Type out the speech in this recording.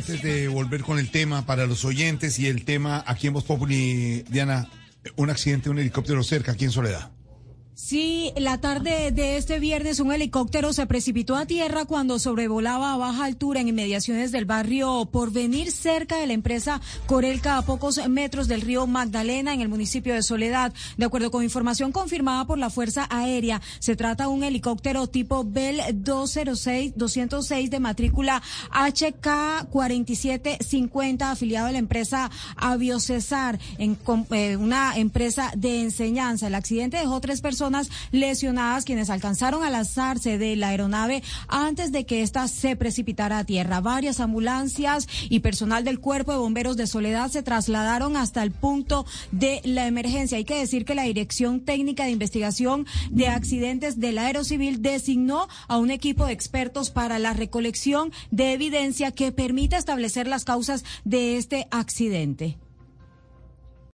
antes de volver con el tema para los oyentes y el tema aquí en Voz Populi, Diana, un accidente, un helicóptero cerca aquí en Soledad. Sí, la tarde de este viernes un helicóptero se precipitó a tierra cuando sobrevolaba a baja altura en inmediaciones del barrio Porvenir, cerca de la empresa Corelca, a pocos metros del río Magdalena, en el municipio de Soledad. De acuerdo con información confirmada por la Fuerza Aérea, se trata de un helicóptero tipo Bell 206, 206 de matrícula HK 4750, afiliado a la empresa Aviocesar, en, eh, una empresa de enseñanza. El accidente dejó tres personas lesionadas quienes alcanzaron a lanzarse de la aeronave antes de que ésta se precipitara a tierra. Varias ambulancias y personal del Cuerpo de Bomberos de Soledad se trasladaron hasta el punto de la emergencia. Hay que decir que la Dirección Técnica de Investigación de Accidentes del Aerocivil designó a un equipo de expertos para la recolección de evidencia que permita establecer las causas de este accidente.